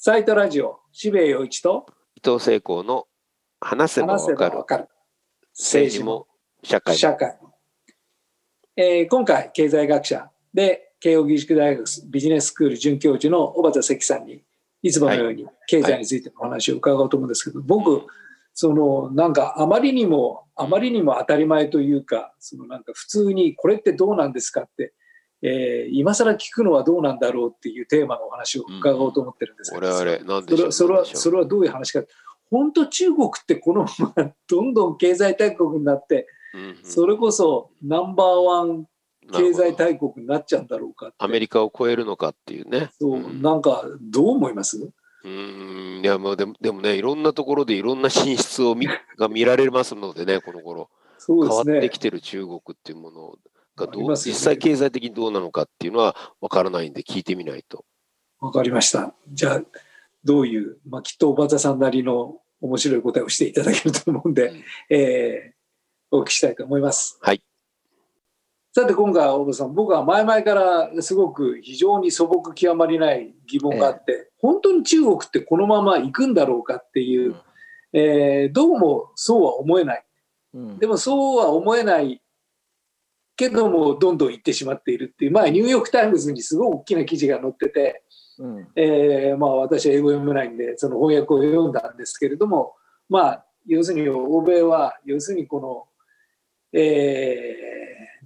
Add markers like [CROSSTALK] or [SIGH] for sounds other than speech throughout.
サイトラジオ、渋谷陽一と伊藤聖光の話せばわかるかる。政治も社会も社会も。えー今回、経済学者で慶應義塾大学ビジネススクール准教授の小畑関さんに、いつものように経済についてのお話を伺おうと思うんですけど、僕、そのなんかあまりにもあまりにも当たり前というかそのなんか普通にこれってどうなんですかって、えー今更聞くのはどうなんだろうっていうテーマのお話を伺おうと思ってるんですけど、我々なんそれはそれはそれはどういう話か。本当中国ってこのままどんどん経済大国になってうんうん。それこそナンバーワン経済大国になっちゃうんだろうかアメリカを超えるのかっていうね。そううん。なんかどう思います？うん。いやもうでもでもねいろんなところでいろんな進出を見が見られますのでねこの頃。変わそうですね。ってきてる中国っていうものがどう、ね実際経済的にどうなのかっていうのは分からないんで聞いてみないと。わかりました。じゃあ、どういう、まあ、きっとおばたさんなりの面白い答えをしていただけると思うんで、うんえーお聞きしたいと思います。はい。さて、今回は大場さん、僕は前々からすごく非常に素朴極まりない疑問があって、本当に中国ってこのまま行くんだろうかっていう、えーどうもそうは思えない。うんでもそうは思えないけども、どんどん行ってしまっているっていう、まあ、ニューヨーク・タイムズにすごい大きな記事が載ってて、うんえーまあ、私は英語読めないんでその翻訳を読んだんですけれども、まあ、要するに欧米は要するにこの、えー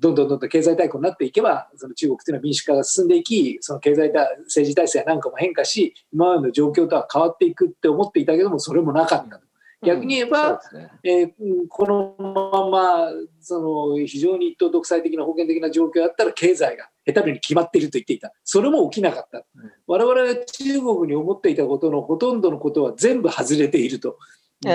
どんどんどんどん経済大国になっていけばその中国というのは民主化が進んでいきその経済体政治体制なんかも変化し今までの状況とは変わっていくって思っていたけどもそれもなかった。逆に言えば、そうですね。えーうんこのままその非常に一党独裁的な封建的な状況だったら経済が下手に決まっていると言っていた。それも起きなかった、うん。我々が中国に思っていたことのほとんどのことは全部外れていると、[LAUGHS] うん。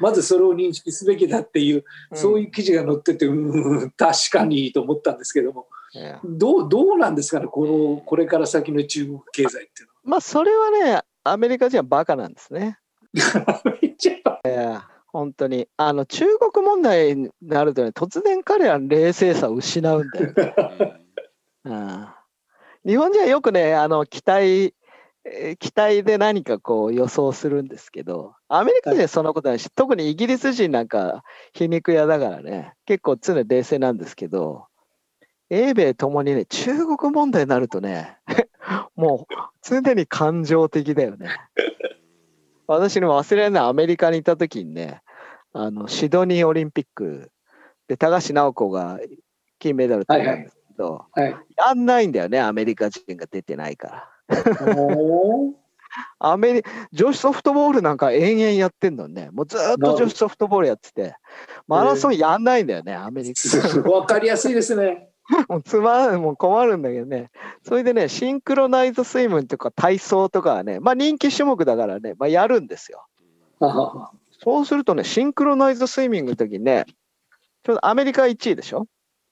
まずそれを認識すべきだっていう、そういう記事が載っててうん確かにと思ったんですけども。どうどうなんですかねこのこれから先の中国経済っていうまあそれはねアメリカ人はバカなんですね [LAUGHS] ちゃ本当に。あの中国問題になるとね突然彼ら冷静さを失うんだよ、[LAUGHS] うん、日本人はよくねあの期待えー期待で何かこう予想するんですけどアメリカ人はそんなことないし、特にイギリス人なんか皮肉屋だからね結構常に冷静なんですけど英米ともにね中国問題になるとね [LAUGHS] もう常に感情的だよね。私の忘れられないアメリカにいた時にねあのシドニーオリンピックで高橋尚子が金メダル取ったんですけど、はいやんないんだよねアメリカ人が出てないから。[LAUGHS] アメリ女子ソフトボールなんか延々やってんのね。もうずーっと女子ソフトボールやってて、マラソンやんないんだよね、アメリカ。わかりやすいですね。[LAUGHS] もうつまんもう困るんだけどね。それでね、シンクロナイズスイムとか体操とかはね、まあ人気種目だからね、まあやるんですよ。はははそうするとね、シンクロナイズスイミングの時にね、ちょうどアメリカ1位でしょ？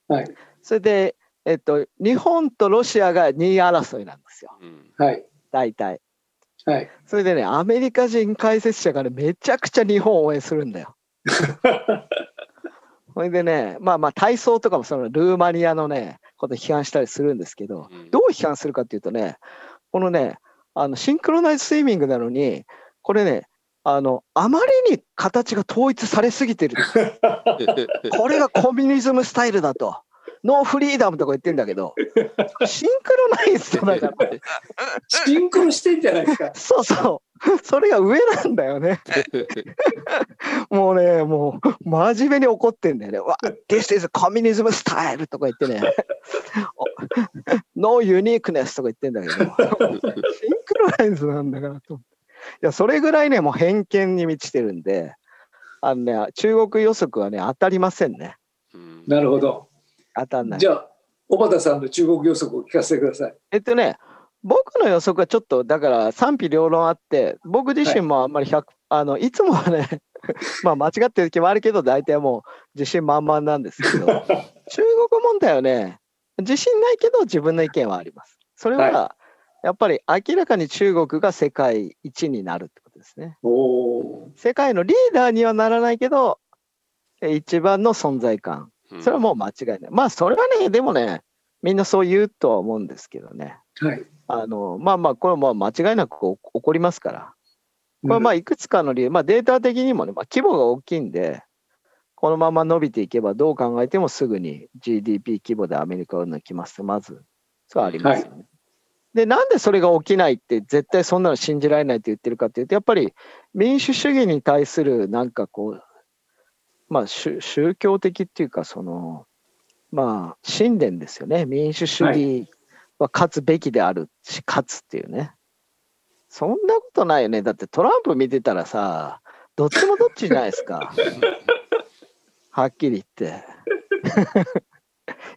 はいそれで、えっと、日本とロシアが2位争いなんですよ、うんはい大体。はい。それでね、アメリカ人解説者がね、めちゃくちゃ日本を応援するんだよ。[LAUGHS] それでね、まあまあ体操とかもそのルーマニアのね、こと批判したりするんですけど、うんどう批判するかっていうとね、このね、あのシンクロナイズスイミングなのに、これね、あのあまりに形が統一されすぎてる。[LAUGHS] これがコミュニズムスタイルだと。ノーフリーダムとか言ってんだけど、シンクロナイズだから、シンクロしてんじゃないですか。そうそう、それが上なんだよね。[LAUGHS] もうね、もう真面目に怒ってんだよね。わ、This is communism style とか言ってね。[LAUGHS] No uniqueness とか言ってんだけど、シンクロナイズなんだからと。いや、それぐらいね、もう偏見に満ちてるんで、あのね、中国予測はね、当たりませんね。うんなるほど。当たんないじ。ゃあ、小畑さんの中国予測を聞かせてください。えっとね、僕の予測はちょっとだから賛否両論あって、僕自身もあんまり100、あのいつもはね、[LAUGHS] まあ間違ってる時もあるけど、大体もう自信満々なんですけど、[LAUGHS] 中国問題はね、自信ないけど自分の意見はあります。それは、はやっぱり明らかに中国が世界一になるってことですね。世界のリーダーにはならないけど、え一番の存在感。それはもう間違いない。まあそれはね、でもね、みんなそう言うとは思うんですけどね。はい。あのまあまあ、これはまあ間違いなく起こりますから。これはまあいくつかの理由、まあ、データ的にもね、まあ、規模が大きいんで、このまま伸びていけば、どう考えてもすぐに GDP 規模でアメリカを抜きますと、まず、それはありますよね。で、なんでそれが起きないって、絶対そんなの信じられないって言ってるかっていうと、やっぱり民主主義に対するなんかこう、まあ宗宗教的っていうか、その、まあ、信念ですよね。民主主義は勝つべきであるし、勝つっていうね。そんなことないよね。だってトランプ見てたらさ、どっちもどっちじゃないですか。[LAUGHS] はっきり言って。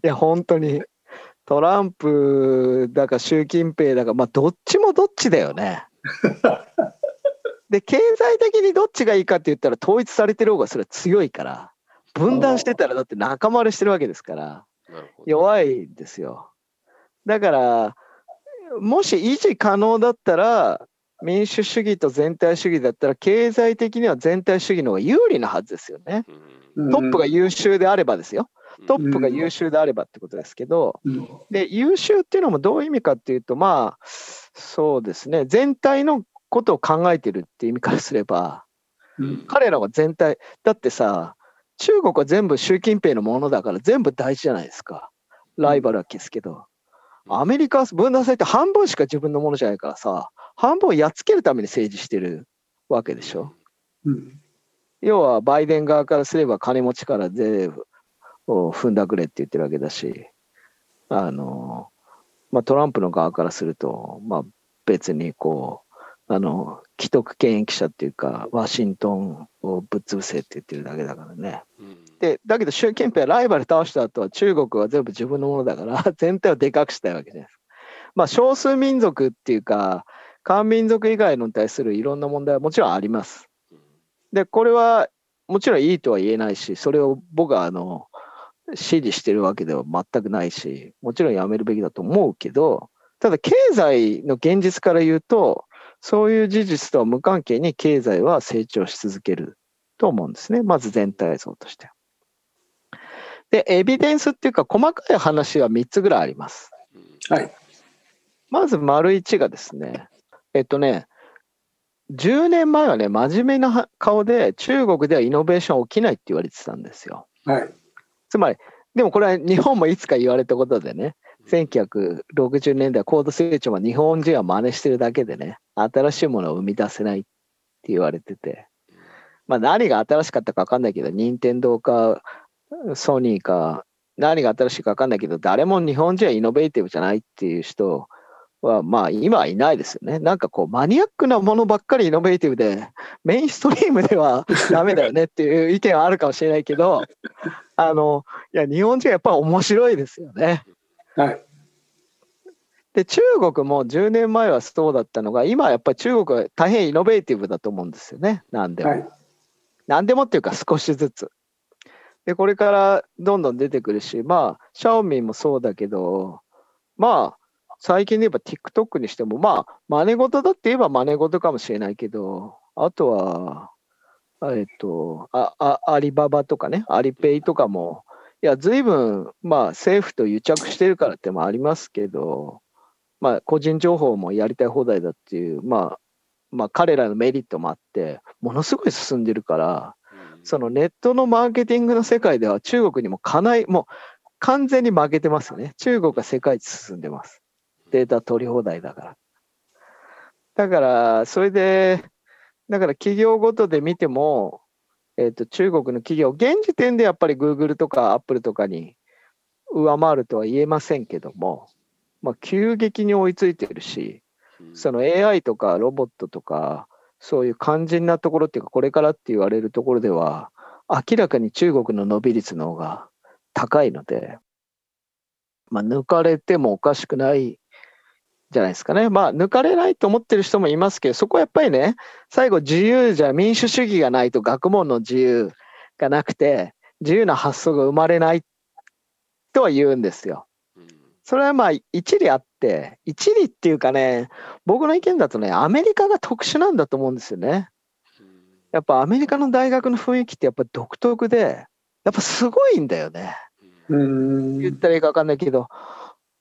いや、本当に。トランプだか習近平だか、まあ、どっちもどっちだよね。[LAUGHS] で、経済的にどっちがいいかって言ったら、統一されてる方がそれは強いから、分断してたら、だって仲間割れしてるわけですから。弱いですよ。だから、もし維持可能だったら、民主主義と全体主義だったら、経済的には全体主義の方が有利なはずですよね。うんトップが優秀であればですよ。うんトップが優秀であればってことですけど、うんで、優秀っていうのもどういう意味かっていうと、まあ、そうですね、全体のことを考えてるって意味からすれば、うん彼らは全体、だってさ、中国は全部習近平のものだから全部大事じゃないですか。ライバルは消すけど。アメリカは分断されて半分しか自分のものじゃないからさ、半分をやっつけるために政治してるわけでしょ。うん要はバイデン側からすれば金持ちから税を踏んだくれって言ってるわけだし、あの、まあ、トランプの側からすると、まあ、別にこう、あの、既得権益者っていうか、ワシントンをぶっ潰せって言ってるだけだからね。うんで、だけど習近平はライバル倒した後は中国は全部自分のものだから、[LAUGHS] 全体をでかくしたいわけじゃないですか。まあ、少数民族っていうか、漢民族以外のに対するいろんな問題はもちろんあります。で、これはもちろんいいとは言えないし、それを僕はあの支持してるわけでは全くないし、もちろんやめるべきだと思うけど、ただ経済の現実から言うと、そういう事実とは無関係に経済は成長し続けると思うんですね。まず全体像として。で、エビデンスっていうか細かい話は3つぐらいあります。はい。まず丸1がですね、えっとね、10年前はね、真面目な顔で中国ではイノベーション起きないって言われてたんですよ。はい。つまり、でもこれは日本もいつか言われたことでね、1960年代高度成長は日本人は真似してるだけでね、新しいものを生み出せないって言われてて、まあ何が新しかったか分かんないけど、任天堂かソニーか何が新しいか分かんないけど、誰も日本人はイノベーティブじゃないっていう人は、まあ今はいないですよね。なんかこうマニアックなものばっかりイノベーティブで、メインストリームでは [LAUGHS] ダメだよねっていう意見はあるかもしれないけど、あの、いや、日本人はやっぱ面白いですよね。はい。で、中国も10年前はそうだったのが、今はやっぱり中国は大変イノベーティブだと思うんですよね。なんでも。はい。何でもっていうか少しずつ。で、これからどんどん出てくるし、まあ、シャオミンもそうだけど、まあ、最近で言えば TikTok にしても、まあ、真似事だって言えば真似事かもしれないけど、あとは、えっと、ああアリババとかね、アリペイとかも、いや、随分、まあ、政府と癒着してるからってもありますけど、まあ、個人情報もやりたい放題だっていう、まあ、まあ、彼らのメリットもあって、ものすごい進んでるから、そのネットのマーケティングの世界では中国にもかない、もう完全に負けてますよね。中国が世界一進んでます。データ取り放題だから。だから、それで、だから企業ごとで見ても、えっ、と、中国の企業、現時点でやっぱり Google とか Apple とかに上回るとは言えませんけども、まあ、急激に追いついてるし、その AI とかロボットとか、そういう肝心なところっていうか、これからって言われるところでは、明らかに中国の伸び率の方が高いので、まあ、抜かれてもおかしくないじゃないですかね。まあ、抜かれないと思ってる人もいますけど、そこはやっぱりね、最後自由じゃ民主主義がないと学問の自由がなくて、自由な発想が生まれないとは言うんですよ。それはまあ一理あって、一理っていうかね、僕の意見だとね、アメリカが特殊なんだと思うんですよね。やっぱアメリカの大学の雰囲気ってやっぱ独特で、やっぱすごいんだよね。うーん。言ったらいいか分かんないけど、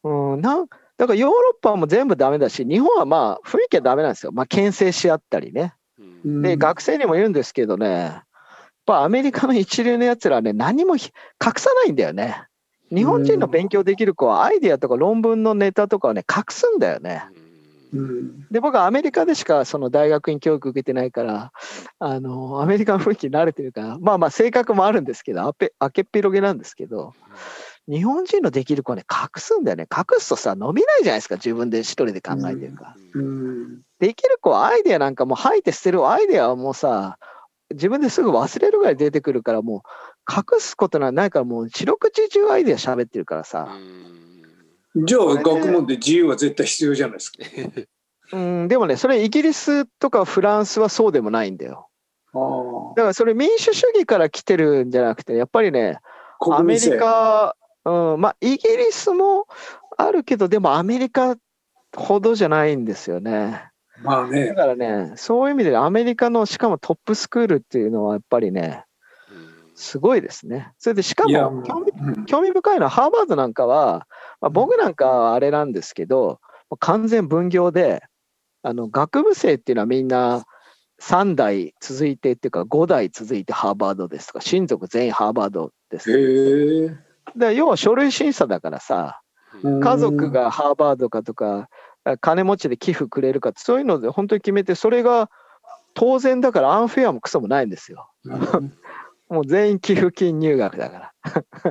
うん、なんだからヨーロッパはもう全部ダメだし、日本はまあ雰囲気はダメなんですよ。まあ牽制し合ったりね。うんで、学生にも言うんですけどね、やっぱアメリカの一流のやつらはね、何もひ隠さないんだよね。日本人の勉強できる子はアイデアとか論文のネタとかをね、隠すんだよね。うんで、僕はアメリカでしかその大学院教育受けてないから、あの、アメリカの雰囲気に慣れてるから、まあまあ性格もあるんですけど、あけっぴろげなんですけど、日本人のできる子はね、隠すんだよね。隠すとさ、伸びないじゃないですか、自分で一人で考えてるから。うんできる子はアイデアなんかもう吐いて捨てるアイデアはもうさ、自分ですぐ忘れるぐらい出てくるから、もう隠すことなんないから、もう四六時中アイデア喋ってるからさ。じゃあ学問で自由は絶対必要じゃないですか。[LAUGHS] うん、でもね、それイギリスとかフランスはそうでもないんだよ。だからそれ民主主義から来てるんじゃなくて、やっぱりね、アメリカ、うん、まあイギリスもあるけど、でもアメリカほどじゃないんですよね。だまあね。からね、そういう意味でアメリカのしかもトップスクールっていうのはやっぱりね、すごいですね。それでしかも興味うん興味深いのはハーバードなんかは、まあ、僕なんかはあれなんですけど、完全分業で、あの学部生っていうのはみんな3代続いてっていうか5代続いてハーバードですとか、親族全員ハーバードです。で要は書類審査だからさ、うん家族がハーバードかとか、金持ちで寄付くれるかそういうので本当に決めて、それが当然だからアンフェアもクソもないんですよ。もう全員寄付金入学だから。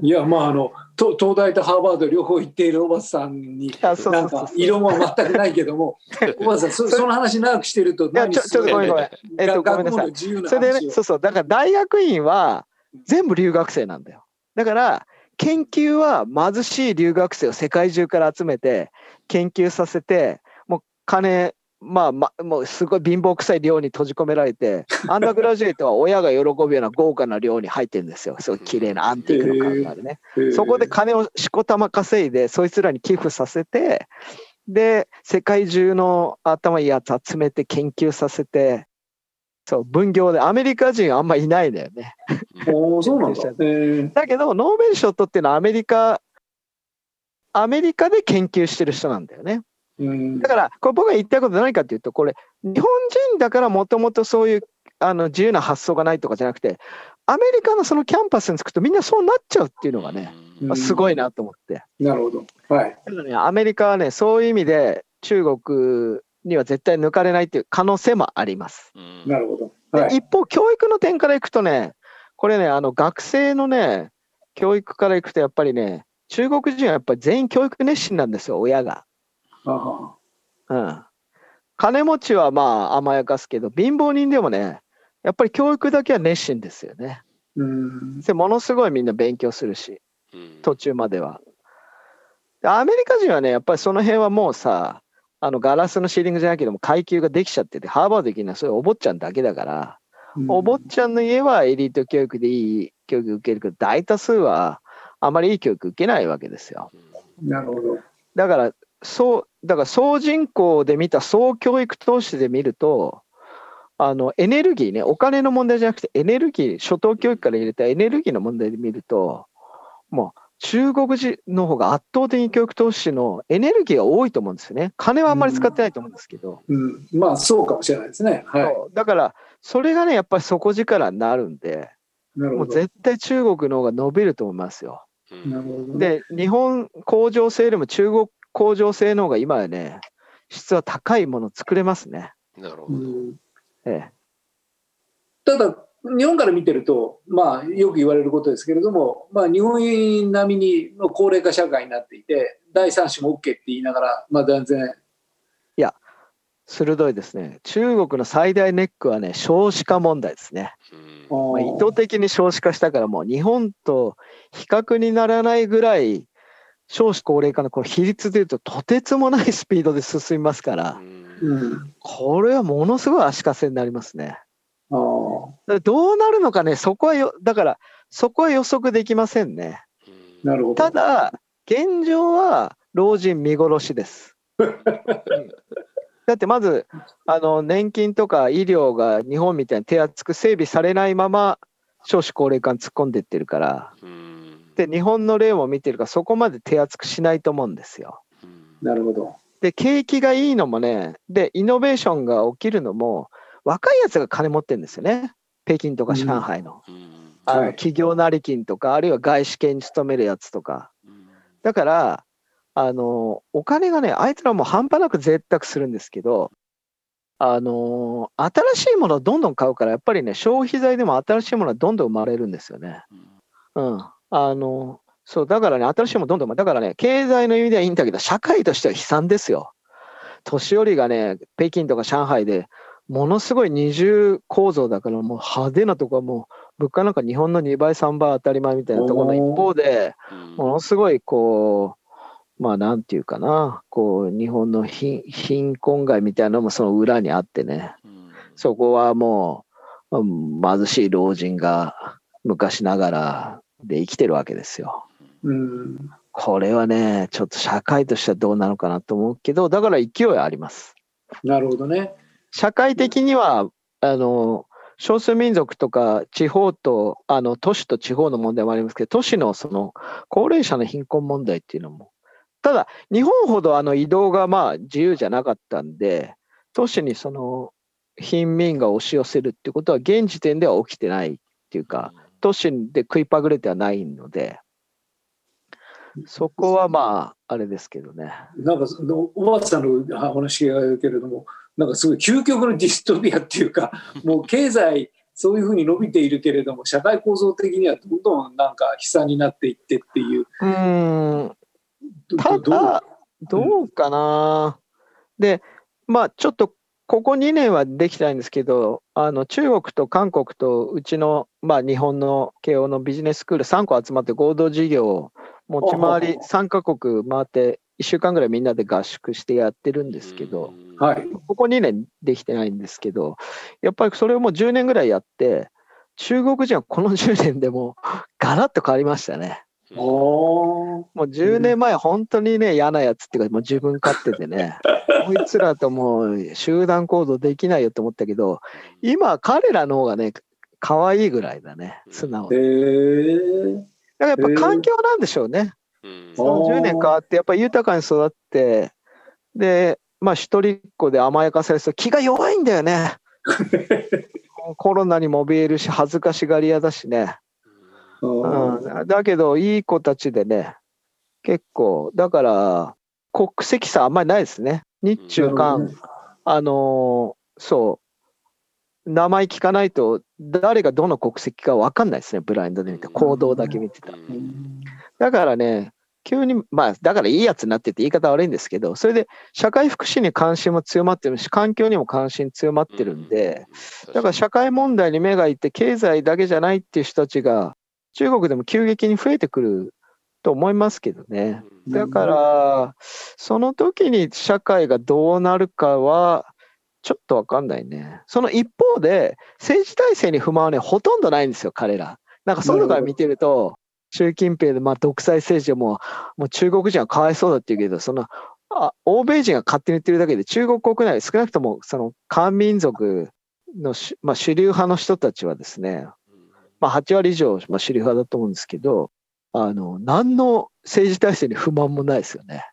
いやまああのと東大とハーバード両方行っているおばさんになんか異論は全くないけども [LAUGHS] おばさんそその話長くしてるといや、ちょ、ちょっとごめんごめん。えっと、ごめんなさい。それでね、そうそう、だから大学院は全部留学生なんだよ。だから、研究は貧しい留学生を世界中から集めて、研究させて、もう金、まあ、まあ、もうすごい貧乏くさい寮に閉じ込められて、[LAUGHS] アンダーグラジュエイトは親が喜ぶような豪華な寮に入ってるんですよ。すごい綺麗なアンティークの感があるね。へえそこで金をしこたま稼いで、そいつらに寄付させて、で、世界中の頭いいやつ集めて研究させて、そう、分業で、アメリカ人あんまいないんだよね。おーそうなんだ。へえだけど、ノーベル賞取ってるのはアメリカ、アメリカで研究してる人なんだよね。うんだから、これ僕が言いたいことは何かっていうと、これ、日本人だからもともとそういうあの自由な発想がないとかじゃなくて、アメリカのそのキャンパスに着くとみんなそうなっちゃうっていうのがね、うんすごいなと思って。なるほど。はい。だからね、アメリカはね、そういう意味で中国には絶対抜かれないっていう可能性もあります。なるほど。ではい。一方、教育の点からいくとね、これね、あの学生のね、教育からいくとやっぱりね、中国人はやっぱり全員教育熱心なんですよ、親が。あうん。金持ちはまあ甘やかすけど、貧乏人でもね、やっぱり教育だけは熱心ですよね。うん。でものすごいみんな勉強するし、途中までは。でアメリカ人はね、やっぱりその辺はもうさ、あのガラスのシーリングじゃなけども階級ができちゃってて、ハーバードできるのはそれお坊ちゃんだけだから、お坊ちゃんの家はエリート教育でいい教育受けるけど、大多数はあまりいい教育受けないわけですよ。なるほど。だから、そう、だから総人口で見た総教育投資で見ると、あのエネルギーね、お金の問題じゃなくて、エネルギー、初等教育から入れたエネルギーの問題で見ると、もう中国人の方が圧倒的に教育投資のエネルギーが多いと思うんですよね。金はあんまり使ってないと思うんですけど。うん。まあそうかもしれないですね。はい。だから、それがね、やっぱり底力になるんで、なるほど。もう絶対中国の方が伸びると思いますよ。なるほどね。で、日本工場製よりも中国工場製の方が今はね、質は高いものを作れますね。なるほど。うんええ、ただ日本から見てると、まあ、よく言われることですけれども、まあ、日本並みにの高齢化社会になっていて第三子も OK って言いながら、まあ、全然鋭いですね。中国の最大ネックはね、少子化問題ですね。まあ、意図的に少子化したから、もう日本と比較にならないぐらい、少子高齢化のこう比率でいうと、とてつもないスピードで進みますから、うん、これはものすごい足かせになりますね。あどうなるのかね、そこはよ、だから、そこは予測できませんね。なるほどただ、現状は老人見殺しです。う [LAUGHS] んだってまずあの年金とか医療が日本みたいに手厚く整備されないまま少子高齢化に突っ込んでいってるからで日本の例も見てるからそこまで手厚くしないと思うんですよ。なるほど。で、景気がいいのもね、で、イノベーションが起きるのも、若いやつが金持ってるんですよね。北京とか上海の。うんあのはい企業成金とか、あるいは外資系に勤めるやつとか。うんだから、あの、お金がね、あいつらもう半端なく贅沢するんですけど、あの、新しいものをどんどん買うから、やっぱりね、消費財でも新しいものはどんどん生まれるんですよね。うん。あの、そう、だからね、新しいものどんどんだからね、経済の意味ではいいんだけど、社会としては悲惨ですよ。年寄りがね、北京とか上海で、ものすごい二重構造だから、もう派手なとこはもう、物価なんか日本の2倍、3倍当たり前みたいなところの一方で、うん。ものすごいこう、まあなんていうかな、こう日本の貧貧困街みたいなのもその裏にあってね、うん。そこはもううん貧しい老人が昔ながらで生きてるわけですよ。うん。これはね、ちょっと社会としてはどうなのかなと思うけど、だから勢いあります。なるほどね。社会的には、あの、少数民族とか地方と、あの、都市と地方の問題もありますけど、都市のその高齢者の貧困問題っていうのも、ただ、日本ほどあの移動がまあ自由じゃなかったんで、都市にその貧民が押し寄せるっていうことは現時点では起きてないっていうか、都市で食いっぱぐれてはないので、そこはまあ、あれですけどね。なんかそのおばあさんの話があるけれども、なんかすごい究極のディストピアっていうか、[LAUGHS] もう経済、そういうふうに伸びているけれども、社会構造的にはどんどんなんか悲惨になっていってっていう。うーん、どたどだ、どうかな。で、まあ、ちょっと、ここ2年はできてないんですけど、あの中国と韓国とうちの、まあ、日本の慶応のビジネススクール3個集まって合同事業を持ち回り3カ国回って1週間ぐらいみんなで合宿してやってるんですけど、うんはい。ここ2年できてないんですけど、やっぱりそれをもう10年ぐらいやって、中国人はこの10年でもうガラッと変わりましたね。もう10年前、本当にね、嫌なやつっていうか、もう自分勝手でね、[LAUGHS] こいつらともう集団行動できないよと思ったけど、今、彼らの方がね、可愛いぐらいだね、素直へに。ー。だからやっぱ環境なんでしょうね。うん。その10年変わって、やっぱり豊かに育って、で、まあ一人っ子で甘やかされると気が弱いんだよね。[LAUGHS] コロナにも怯えるし、恥ずかしがり屋だしね。うん、だけど、いい子たちでね、結構、だから、国籍差あんまりないですね。日中韓、あのーそう、名前聞かないと、誰がどの国籍か分かんないですね、ブラインドで見て、行動だけ見てたら。だからね、急に、まあ、だからいいやつになってて言い方悪いんですけど、それで社会福祉に関心も強まってるし、環境にも関心強まってるんで、だから社会問題に目がいって、経済だけじゃないっていう人たちが、中国でも急激に増えてくると思いますけどね。だから、その時に社会がどうなるかは、ちょっとわかんないね。その一方で、政治体制に不満はね、ほとんどないんですよ、彼ら。なんかそういうのから見てると、習近平で、まあ、独裁政治はもう、もう中国人はかわいそうだって言うけど、その、あ欧米人が勝手に言ってるだけで、中国国内、少なくとも、その、漢民族のし、まあ、主流派の人たちはですね、まあ、8割以上、まあ、主流派だと思うんですけど、あの、何の政治体制に不満もないですよね。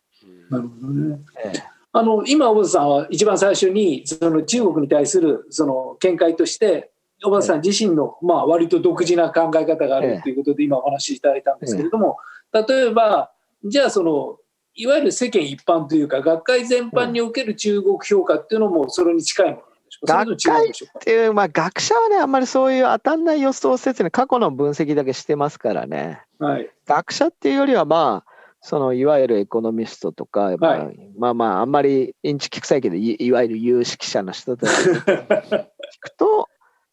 なるほどね。ええあの今、小畑さんは一番最初にその中国に対するその見解として、小畑さん自身のまあ割と独自な考え方があるということで、今お話しいただいたんですけれども、例えば、じゃあその、いわゆる世間一般というか、学会全般における中国評価っていうのもそれに近いものなんでしょうか、それとも違うんでしょうかっていう、まあ、学者はね、あんまりそういう当たんない予想せずに過去の分析だけしてますからね。はい、学者っていうよりは、まあ、そのいわゆるエコノミストとか、まあ、はまあまあ、あんまりインチキ臭いけど、いいわゆる有識者の人たちに [LAUGHS] 聞くと、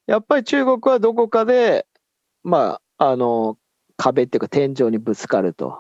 やっぱり中国はどこかで、まあ、あの、壁っていうか天井にぶつかると。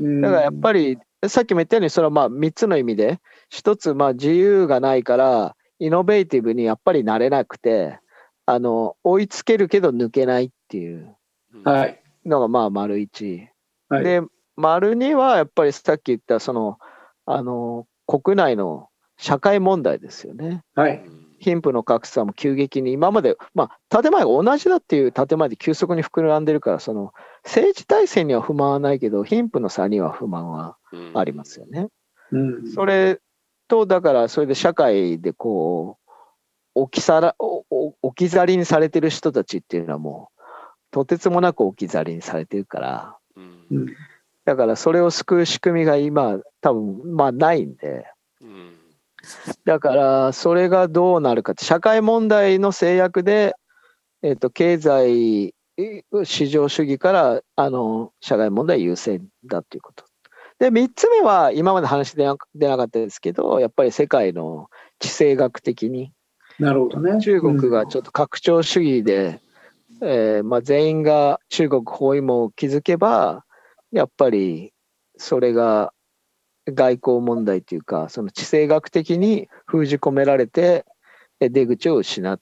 だからやっぱり、さっきも言ったように、それはまあ3つの意味で、一つ、まあ自由がないから、イノベーティブにやっぱりなれなくて、あの、追いつけるけど抜けないっていう。はい、のがまあ丸一。はい。で、丸二はやっぱりさっき言った、その、あの、国内の社会問題ですよね。はい、貧富の格差も急激に、今まで、まあ、建前が同じだっていう建前で急速に膨らんでるから、その、政治体制には不満はないけど、貧富の差には不満はありますよね。うん。それと、だから、それで社会でこう、置き去ら置き去りにされてる人たちっていうのはもう、とてつもなく置き去りにされてるから、うんうんだからそれを救う仕組みが今、多分まあないんで、うんだからそれがどうなるかって、社会問題の制約で、えっと経済え市場主義からあの社会問題優先だということ。で、3つ目は、今まで話出な出なかったですけど、やっぱり世界の地政学的に、なるほどね。中国がちょっと拡張主義で、えーまあ、全員が中国包囲網を築けば、やっぱりそれが外交問題というか、その地政学的に封じ込められて、え出口を失うっ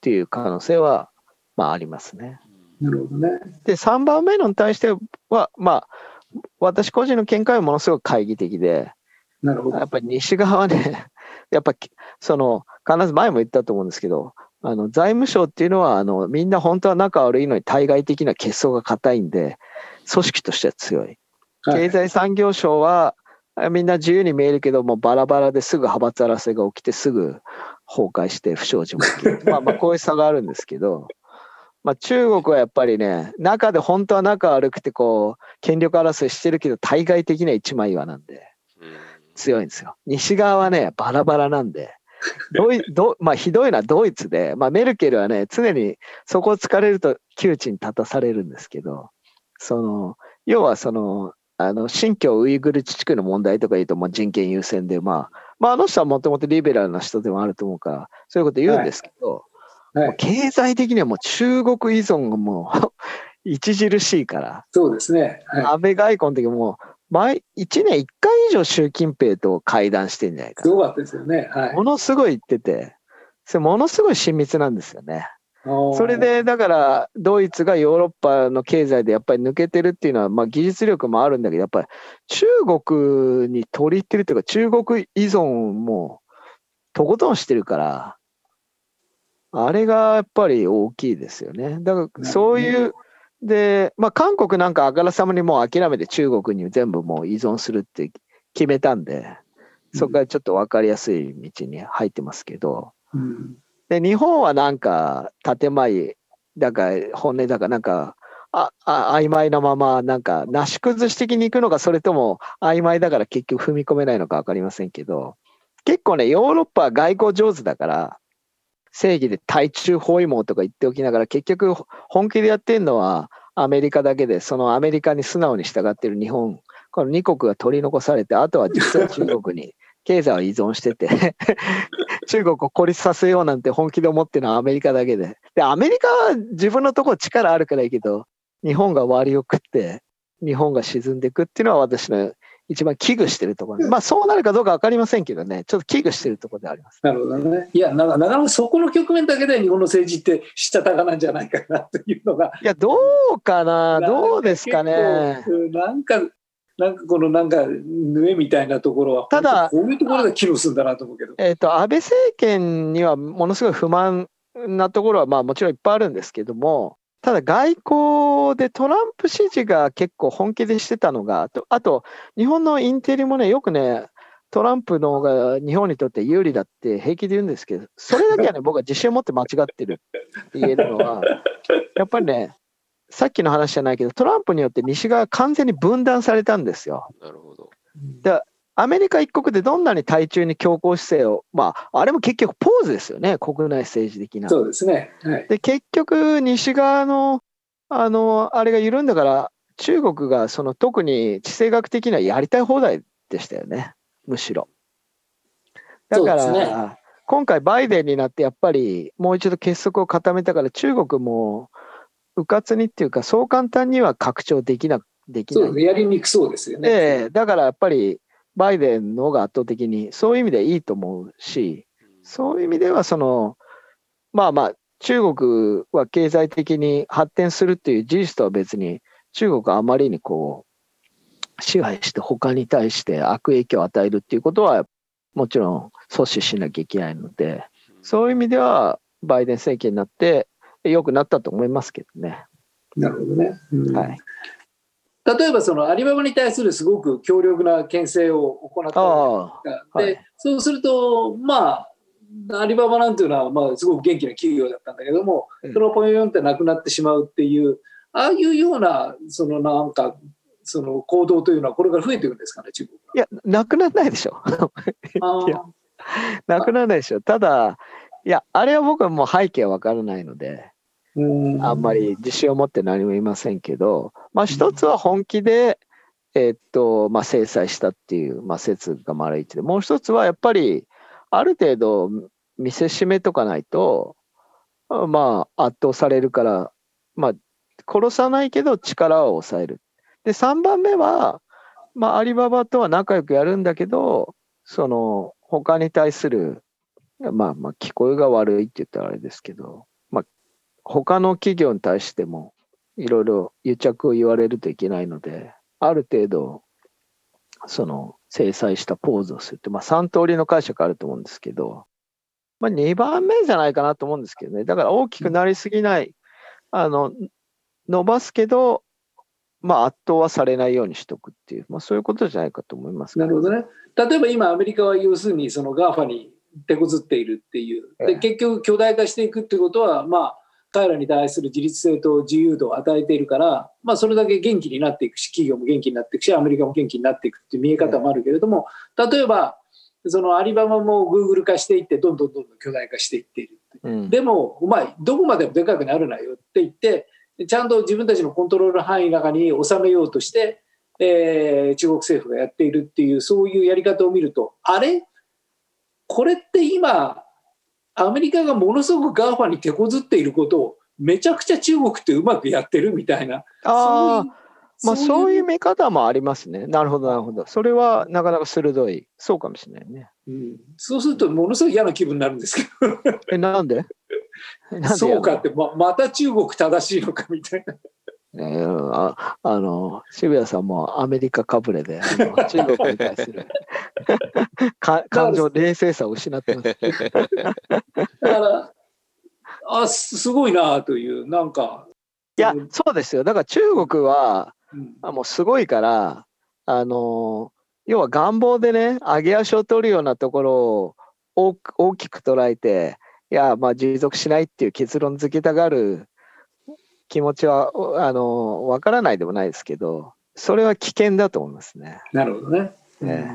ていう可能性は、まあ、ありますね。なるほどね。で、3番目のに対しては、まあ、私個人の見解はものすごく懐疑的で、なるほどや。っぱり西側はね、[LAUGHS] やっぱきその必ず前も言ったと思うんですけど、あの財務省っていうのはあのみんな本当は仲悪いのに対外的な結束が硬いんで、組織としては強い。はい経済産業省はあみんな自由に見えるけども、バラバラですぐ派閥争いが起きて、すぐ崩壊して不祥事も起きる。[LAUGHS] まあまあこういう差があるんですけど、まあ、中国はやっぱりね、中で本当は仲悪くてこう、権力争いしてるけど、対外的には一枚岩なんで。うん強いんですよ。西側はね、バラバラなんで、[LAUGHS] ドイドまあ、ひどいのはドイツで、まあ、メルケルはね、常にそこを突かれると窮地に立たされるんですけど、その要はその、あの新疆ウイグル自治区の問題とか言うと、まあ、人権優先で、まあ、まあ、あの人はもともとリベラルな人でもあると思うから、そういうこと言うんですけど、はい。経済的にはもう中国依存がもう [LAUGHS] 著しいから、そうですね。はい。安倍外交の時も、毎1年1回以上習近平と会談してんじゃないかなすごかったですよね。はい。ものすごい言ってて、それものすごい親密なんですよね。そそれ、でだからドイツがヨーロッパの経済でやっぱり抜けてるっていうのは、まあ、技術力もあるんだけどやっぱり中国に取り入ってるっていうか中国依存もとことんしてるからあれがやっぱり大きいですよね。だからそういうで、まあ、韓国なんかあからさまにもう諦めて中国に全部もう依存するって決めたんでそこからちょっと分かりやすい道に入ってますけど。うんで日本はなんか建前だか本音だかなんかああ曖昧なままなんかなし崩し的に行くのかそれとも曖昧だから結局踏み込めないのか分かりませんけど結構ねヨーロッパは外交上手だから正義で対中包囲網とか言っておきながら結局本気でやってるのはアメリカだけでそのアメリカに素直に従ってる日本この2国が取り残されてあとは実は中国に [LAUGHS] 経済を依存してて [LAUGHS] 中国を孤立させようなんて本気で思ってるのはアメリカだけで。で、アメリカは自分のところ力あるからいいけど、日本が割を食って、日本が沈んでいくっていうのは私の一番危惧してるところ。まあそうなるかどうか分かりませんけどね、ちょっと危惧してるところであります。なるほどね。いや、ななかなかそこの局面だけで日本の政治ってしたたかなんじゃないかなというのが。いや、どうかな、どうですかね？なんか、なんかこのなんか、縫えみたいなところは、ただこういうところで機能するんだなと思うけど。えっ、と、安倍政権にはものすごい不満なところは、まあもちろんいっぱいあるんですけども、ただ外交でトランプ支持が結構本気でしてたのが、あと、日本のインテリもね、よくね、トランプの方が日本にとって有利だって平気で言うんですけど、それだけはね、[LAUGHS] 僕は自信を持って間違ってるって言えるのは、やっぱりね、さっきの話じゃないけど、トランプによって西側完全に分断されたんですよ。なるほど。アメリカ一国でどんなに対中に強硬姿勢を、まあ、あれも結局ポーズですよね、国内政治的な。そうですね。はい。で、結局、西側の、あの、あれが緩んだから、中国がその特に地政学的にはやりたい放題でしたよね、むしろ。だから、ね今回バイデンになってやっぱりもう一度結束を固めたから中国もうかつにっていうかそう簡単には拡張できなできないそうやりにくそうですよね。ええだからやっぱりバイデンの方が圧倒的にそういう意味でいいと思うしそういう意味ではそのまあまあ中国は経済的に発展するっていう事実とは別に中国はあまりにこう支配して他に対して悪影響を与えるっていうことはもちろん阻止しなきゃいけないのでそういう意味ではバイデン政権になって良くなったと思いますけどね。なるほどね。うんはい例えばそのアリババに対するすごく強力な牽制を行ったで、はい。そうすると、まあ、アリババなんていうのは、まあ、すごく元気な企業だったんだけども、うん。そのポヨヨンってなくなってしまうっていう、ああいうような、そのなんか、その行動というのは、これから増えていくんですかね、中国いや、なくならないでしょ。[LAUGHS] なくならないでしょ。ただ、いや、あれは僕はもう背景はわからないので、ーあんまり自信を持って何も言いませんけど、まあ一つは本気で、えーっと、まあ制裁したっていう、まあ説が丸一で、もう一つはやっぱり、ある程度見せしめとかないと、あまあ圧倒されるから、まあ殺さないけど力を抑える。で、3番目は、まあアリババとは仲良くやるんだけど、その他に対する、まあまあ聞こえが悪いって言ったらあれですけど、まあ他の企業に対してもいろいろ癒着を言われるといけないので、ある程度、その制裁したポーズをするって、まあ3通りの解釈あると思うんですけど、まあ2番目じゃないかなと思うんですけどね。だから大きくなりすぎない、あの、伸ばすけど、まあ圧倒はされないようにしとくっていう、まあそういうことじゃないかと思います、なるほどね。例えば今、アメリカは要するにその GAFA に手こずっているっていう。でええ結局、巨大化していくってことは、まあ、彼らに対する自立性と自由度を与えているから、まあ、それだけ元気になっていくし、企業も元気になっていくし、アメリカも元気になっていくっていう見え方もあるけれども、例えば、そのアリババもグーグル化していって、どんどんどんどん巨大化していっているって。うん、でも、お前、どこまでもでかくなるなよって言って、ちゃんと自分たちのコントロール範囲の中に収めようとして、えー中国政府がやっているっていう、そういうやり方を見ると、あれ？これって今、アメリカがものすごく GAFA に手こずっていることを、めちゃくちゃ中国ってうまくやってるみたいな。ああ、まあそういうう見方もありますね。なるほど、なるほど。それはなかなか鋭い。そうかもしれないね。うんそうすると、ものすごい嫌な気分になるんですけど、え、なんで？なんでそうかって、ままた中国正しいのかみたいな。えーああの渋谷さんもアメリカかぶれであの [LAUGHS] 中国に対する [LAUGHS] か感情冷静さを失ってます。だから、あ、すすごいなという、なんか、いやそうですよ。だから中国はうん。あもうすごいからあの要は願望でね上げ足を取るようなところを大きく捉えていやまあ持続しないっていう結論付けたがる気持ちはおあのわからないでもないですけどそれは危険だと思いますね。なるほどね。え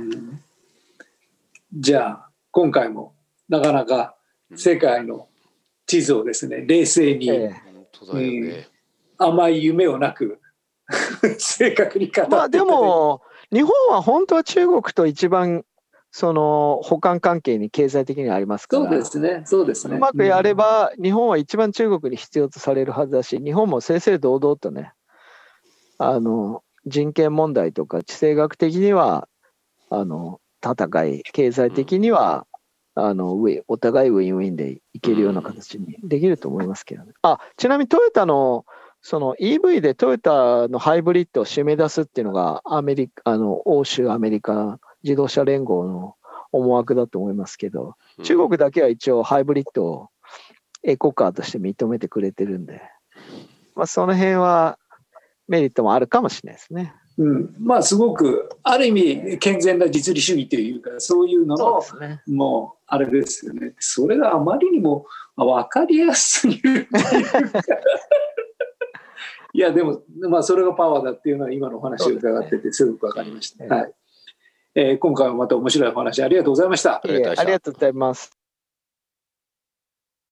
じゃあ、今回もなかなか世界の地図をですね、冷静にええ本当だよね。甘い夢をなく、[LAUGHS] 正確に語ってまあで、も日本は本当は中国と一番その補完関係に経済的にはありますからそうですね、そうですね。うまくやれば日本は一番中国に必要とされるはずだし日本も正々堂々とねあの人権問題とか地政学的にはあの戦い経済的にはあのお互いウィンウィンでいけるような形にできると思いますけどね。あちなみにトヨタのその EV でトヨタのハイブリッドを締め出すっていうのがアメリカあの欧州アメリカ自動車連合の思惑だと思いますけどうん。中国だけは一応ハイブリッドをエコカーとして認めてくれてるんで、まあ、その辺はメリットもあるかもしれないですね。うん、まあすごくある意味健全な実利主義というかそういうののすね。もうあれですよね。それがあまりにも分かりやすすぎるいうか。[LAUGHS] いやでもまあそれがパワーだっていうのは今のお話を伺っててすごく分かりました、ねはいえー今回はまた面白いお話ありがとうございましたありがとうございましたありがとうございます。